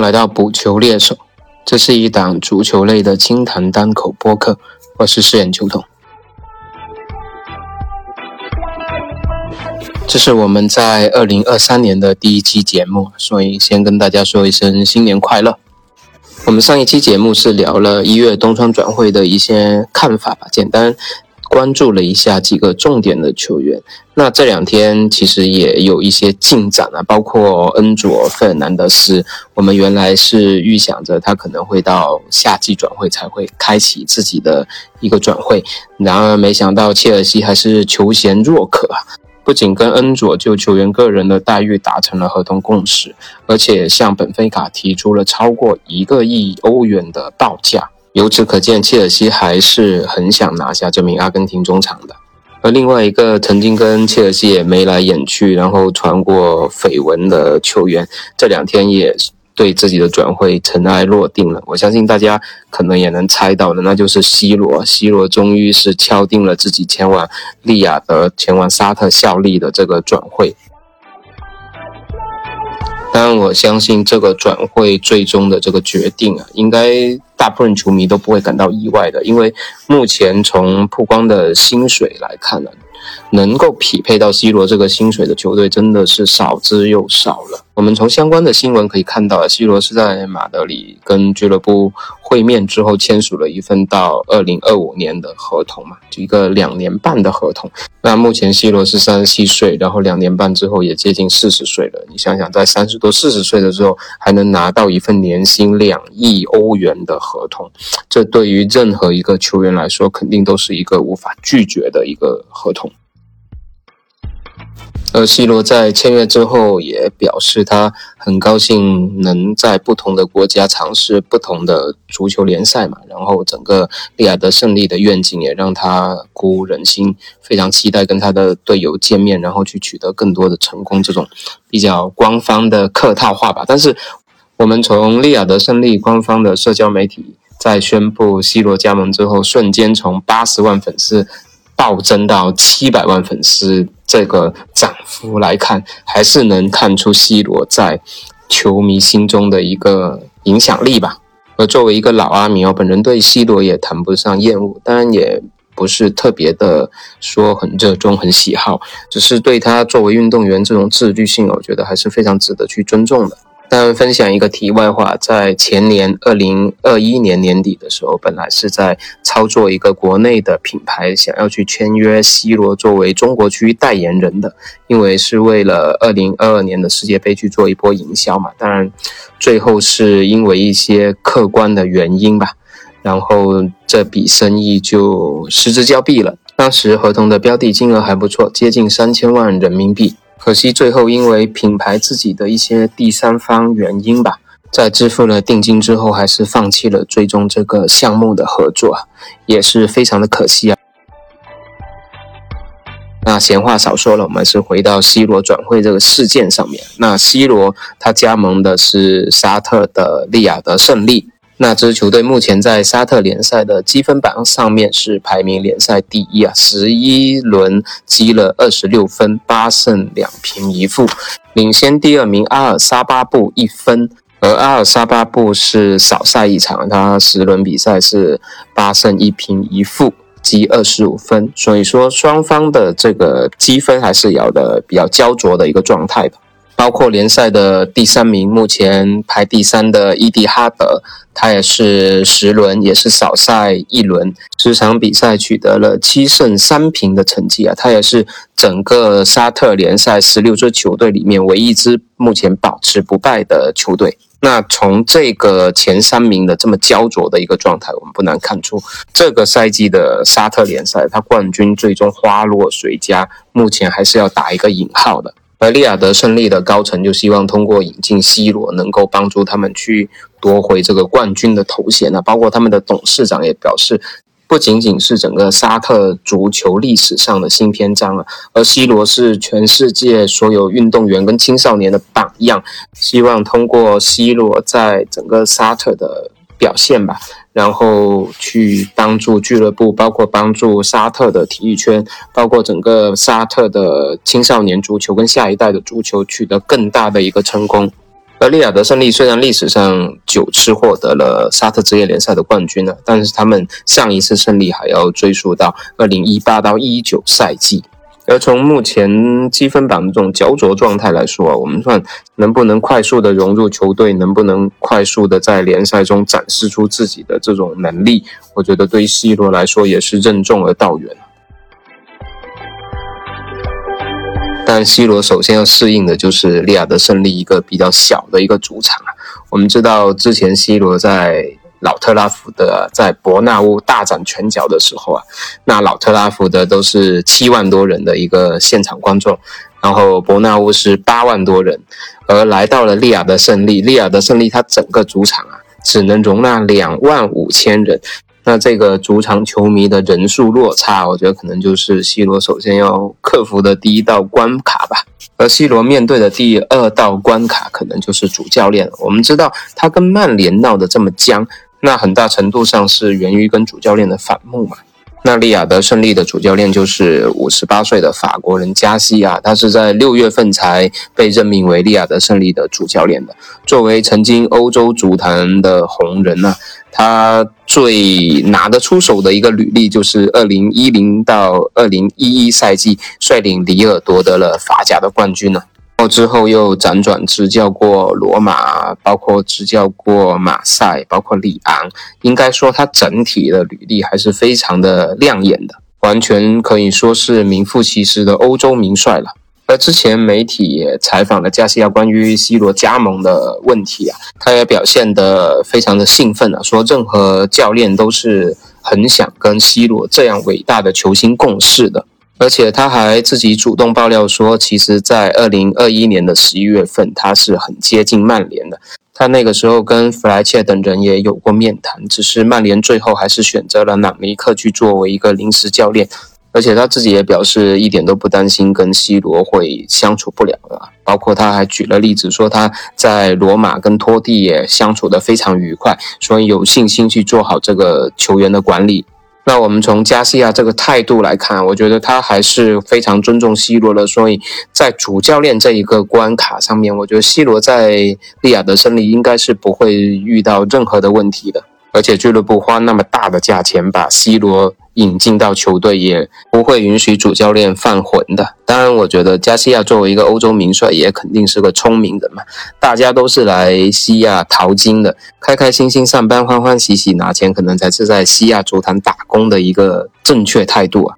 来到补球猎手，这是一档足球类的清谈单口播客，我是饰演球童。这是我们在二零二三年的第一期节目，所以先跟大家说一声新年快乐。我们上一期节目是聊了一月冬窗转会的一些看法吧，简单。关注了一下几个重点的球员，那这两天其实也有一些进展啊，包括恩佐·费尔南德斯，我们原来是预想着他可能会到夏季转会才会开启自己的一个转会，然而没想到切尔西还是求贤若渴啊，不仅跟恩佐就球员个人的待遇达成了合同共识，而且向本菲卡提出了超过一个亿欧元的报价。由此可见，切尔西还是很想拿下这名阿根廷中场的。而另外一个曾经跟切尔西也眉来眼去，然后传过绯闻的球员，这两天也对自己的转会尘埃落定了。我相信大家可能也能猜到的，那就是 C 罗。C 罗终于是敲定了自己前往利雅得、前往沙特效力的这个转会。当然，我相信这个转会最终的这个决定啊，应该。大部分球迷都不会感到意外的，因为目前从曝光的薪水来看呢。能够匹配到 C 罗这个薪水的球队真的是少之又少了。我们从相关的新闻可以看到，C 罗是在马德里跟俱乐部会面之后签署了一份到二零二五年的合同嘛，就一个两年半的合同。那目前 C 罗是三十七岁，然后两年半之后也接近四十岁了。你想想，在三十多、四十岁的时候还能拿到一份年薪两亿欧元的合同，这对于任何一个球员来说，肯定都是一个无法拒绝的一个合同。而 C 罗在签约之后也表示，他很高兴能在不同的国家尝试不同的足球联赛嘛。然后整个利雅得胜利的愿景也让他鼓舞人心，非常期待跟他的队友见面，然后去取得更多的成功。这种比较官方的客套话吧。但是我们从利雅得胜利官方的社交媒体在宣布 C 罗加盟之后，瞬间从八十万粉丝。暴增到七百万粉丝，这个涨幅来看，还是能看出 C 罗在球迷心中的一个影响力吧。而作为一个老阿迷，哦本人对 C 罗也谈不上厌恶，当然也不是特别的说很热衷、很喜好，只是对他作为运动员这种自律性，我觉得还是非常值得去尊重的。但分享一个题外话，在前年二零二一年年底的时候，本来是在操作一个国内的品牌，想要去签约 C 罗作为中国区代言人的，因为是为了二零二二年的世界杯去做一波营销嘛。当然，最后是因为一些客观的原因吧，然后这笔生意就失之交臂了。当时合同的标的金额还不错，接近三千万人民币。可惜最后因为品牌自己的一些第三方原因吧，在支付了定金之后，还是放弃了最终这个项目的合作，也是非常的可惜啊。那闲话少说了，我们是回到 C 罗转会这个事件上面。那 C 罗他加盟的是沙特的利雅得胜利。那支球队目前在沙特联赛的积分榜上面是排名联赛第一啊，十一轮积了二十六分，八胜两平一负，领先第二名阿尔沙巴布一分。而阿尔沙巴布是少赛一场，他十轮比赛是八胜一平一负，积二十五分。所以说双方的这个积分还是有的比较焦灼的一个状态吧。包括联赛的第三名，目前排第三的伊蒂哈德，他也是十轮，也是少赛一轮，十场比赛取得了七胜三平的成绩啊，他也是整个沙特联赛十六支球队里面唯一一支目前保持不败的球队。那从这个前三名的这么焦灼的一个状态，我们不难看出，这个赛季的沙特联赛，他冠军最终花落谁家，目前还是要打一个引号的。而利雅得胜利的高层就希望通过引进 C 罗，能够帮助他们去夺回这个冠军的头衔呢。包括他们的董事长也表示，不仅仅是整个沙特足球历史上的新篇章啊，而 C 罗是全世界所有运动员跟青少年的榜样。希望通过 C 罗在整个沙特的表现吧。然后去帮助俱乐部，包括帮助沙特的体育圈，包括整个沙特的青少年足球跟下一代的足球取得更大的一个成功。而利雅得胜利虽然历史上九次获得了沙特职业联赛的冠军呢，但是他们上一次胜利还要追溯到二零一八到一九赛季。而从目前积分榜的这种焦灼状态来说，我们算能不能快速的融入球队，能不能快速的在联赛中展示出自己的这种能力，我觉得对 C 罗来说也是任重而道远。但 C 罗首先要适应的就是利雅得胜利一个比较小的一个主场。我们知道之前 C 罗在老特拉福德在伯纳乌大展拳脚的时候啊，那老特拉福德都是七万多人的一个现场观众，然后伯纳乌是八万多人，而来到了利雅得胜利，利雅得胜利它整个主场啊只能容纳两万五千人，那这个主场球迷的人数落差，我觉得可能就是 C 罗首先要克服的第一道关卡吧。而 C 罗面对的第二道关卡，可能就是主教练。我们知道他跟曼联闹得这么僵。那很大程度上是源于跟主教练的反目嘛。那利雅得胜利的主教练就是五十八岁的法国人加西亚，他是在六月份才被任命为利雅得胜利的主教练的。作为曾经欧洲足坛的红人呢，他最拿得出手的一个履历就是二零一零到二零一一赛季率领里尔夺得了法甲的冠军呢。之后又辗转执教过罗马，包括执教过马赛，包括里昂。应该说他整体的履历还是非常的亮眼的，完全可以说是名副其实的欧洲名帅了。而之前媒体也采访了加西亚关于 C 罗加盟的问题啊，他也表现得非常的兴奋啊，说任何教练都是很想跟 C 罗这样伟大的球星共事的。而且他还自己主动爆料说，其实，在二零二一年的十一月份，他是很接近曼联的。他那个时候跟弗莱切等人也有过面谈，只是曼联最后还是选择了朗尼克去作为一个临时教练。而且他自己也表示，一点都不担心跟 C 罗会相处不了了。包括他还举了例子，说他在罗马跟托蒂也相处得非常愉快，所以有信心去做好这个球员的管理。那我们从加西亚这个态度来看，我觉得他还是非常尊重 C 罗的，所以在主教练这一个关卡上面，我觉得 C 罗在利雅得胜利应该是不会遇到任何的问题的。而且俱乐部花那么大的价钱把 C 罗引进到球队，也不会允许主教练犯浑的。当然，我觉得加西亚作为一个欧洲名帅，也肯定是个聪明人嘛。大家都是来西亚淘金的，开开心心上班，欢欢喜喜拿钱，可能才是在西亚足坛打工的一个正确态度啊。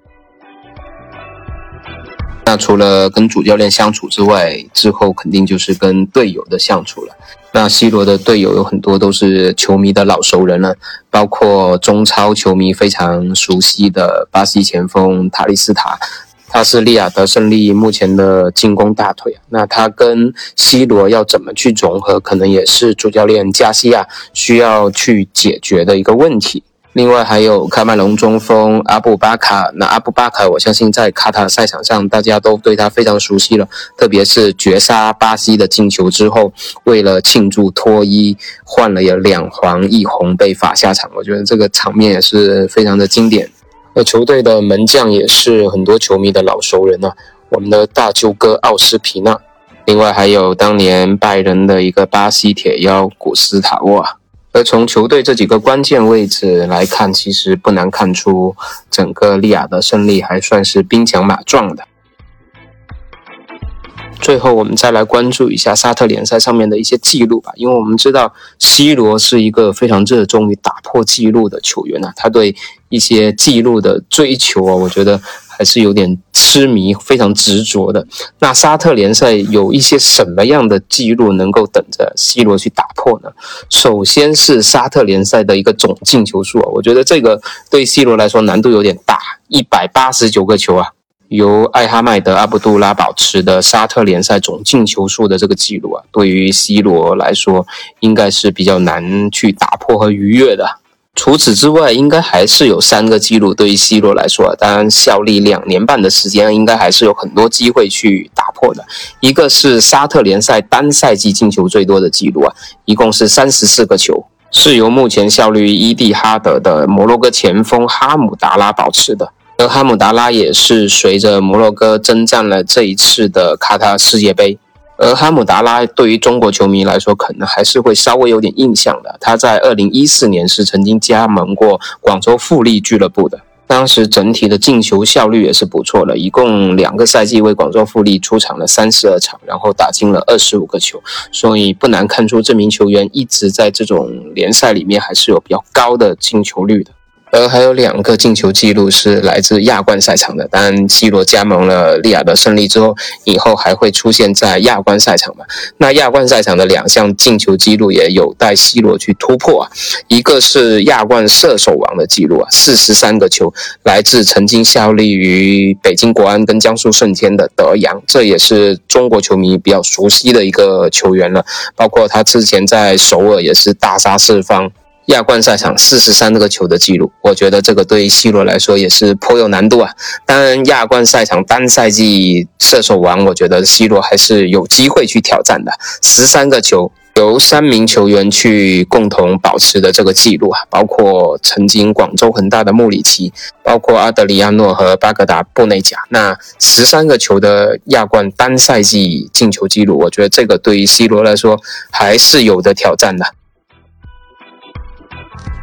那除了跟主教练相处之外，之后肯定就是跟队友的相处了。那 C 罗的队友有很多都是球迷的老熟人了，包括中超球迷非常熟悉的巴西前锋塔利斯塔，他是利亚德胜利目前的进攻大腿。那他跟 C 罗要怎么去融合，可能也是主教练加西亚需要去解决的一个问题。另外还有喀麦隆中锋阿布巴卡，那阿布巴卡，我相信在卡塔赛场上大家都对他非常熟悉了，特别是绝杀巴西的进球之后，为了庆祝脱衣换了有两黄一红被罚下场，我觉得这个场面也是非常的经典。那球队的门将也是很多球迷的老熟人啊，我们的大舅哥奥斯皮纳，另外还有当年拜仁的一个巴西铁腰古斯塔沃。而从球队这几个关键位置来看，其实不难看出，整个利雅的胜利还算是兵强马壮的。最后，我们再来关注一下沙特联赛上面的一些记录吧，因为我们知道 C 罗是一个非常热衷于打破记录的球员啊，他对一些记录的追求啊，我觉得。还是有点痴迷，非常执着的。那沙特联赛有一些什么样的记录能够等着 C 罗去打破呢？首先是沙特联赛的一个总进球数啊，我觉得这个对 C 罗来说难度有点大，一百八十九个球啊，由艾哈迈德·阿卜杜拉保持的沙特联赛总进球数的这个记录啊，对于 C 罗来说应该是比较难去打破和逾越的。除此之外，应该还是有三个记录，对于 C 罗来说，当然效力两年半的时间，应该还是有很多机会去打破的。一个是沙特联赛单赛季进球最多的记录啊，一共是三十四个球，是由目前效力于伊蒂哈德的摩洛哥前锋哈姆达拉保持的。而哈姆达拉也是随着摩洛哥征战了这一次的卡塔世界杯。而哈姆达拉对于中国球迷来说，可能还是会稍微有点印象的。他在二零一四年是曾经加盟过广州富力俱乐部的，当时整体的进球效率也是不错的，一共两个赛季为广州富力出场了三十二场，然后打进了二十五个球，所以不难看出这名球员一直在这种联赛里面还是有比较高的进球率的。而还有两个进球记录是来自亚冠赛场的。当然，C 罗加盟了利雅得胜利之后，以后还会出现在亚冠赛场嘛？那亚冠赛场的两项进球记录也有待 C 罗去突破啊。一个是亚冠射手王的记录啊，四十三个球，来自曾经效力于北京国安跟江苏舜天的德阳，这也是中国球迷比较熟悉的一个球员了。包括他之前在首尔也是大杀四方。亚冠赛场四十三个球的记录，我觉得这个对 C 罗来说也是颇有难度啊。当然，亚冠赛场单赛季射手王，我觉得 C 罗还是有机会去挑战的。十三个球由三名球员去共同保持的这个记录啊，包括曾经广州恒大的穆里奇，包括阿德里亚诺和巴格达布内贾。那十三个球的亚冠单赛季进球记录，我觉得这个对于 C 罗来说还是有的挑战的。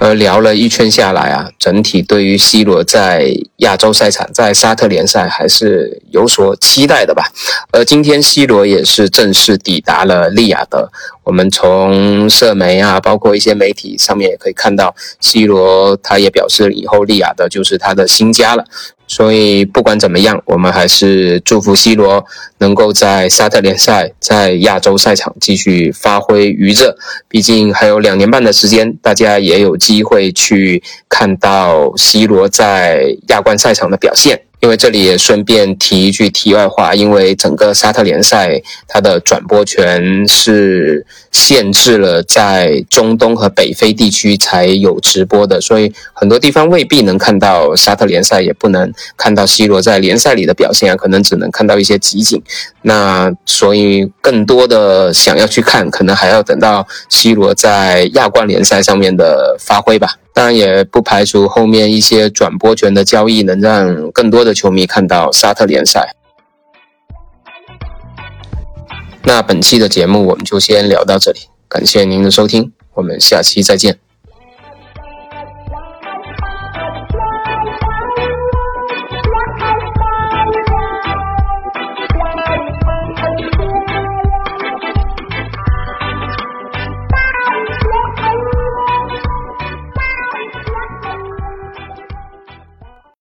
而聊了一圈下来啊，整体对于 C 罗在亚洲赛场，在沙特联赛还是有所期待的吧。而今天 C 罗也是正式抵达了利雅得。我们从社媒啊，包括一些媒体上面也可以看到，C 罗他也表示以后利雅得就是他的新家了。所以不管怎么样，我们还是祝福 C 罗能够在沙特联赛、在亚洲赛场继续发挥余热。毕竟还有两年半的时间，大家也有机会去看到 C 罗在亚冠赛场的表现。因为这里也顺便提一句题外话，因为整个沙特联赛它的转播权是限制了在中东和北非地区才有直播的，所以很多地方未必能看到沙特联赛，也不能看到 C 罗在联赛里的表现啊，可能只能看到一些集锦。那所以更多的想要去看，可能还要等到 C 罗在亚冠联赛上面的发挥吧。当然也不排除后面一些转播权的交易能让更多的球迷看到沙特联赛。那本期的节目我们就先聊到这里，感谢您的收听，我们下期再见。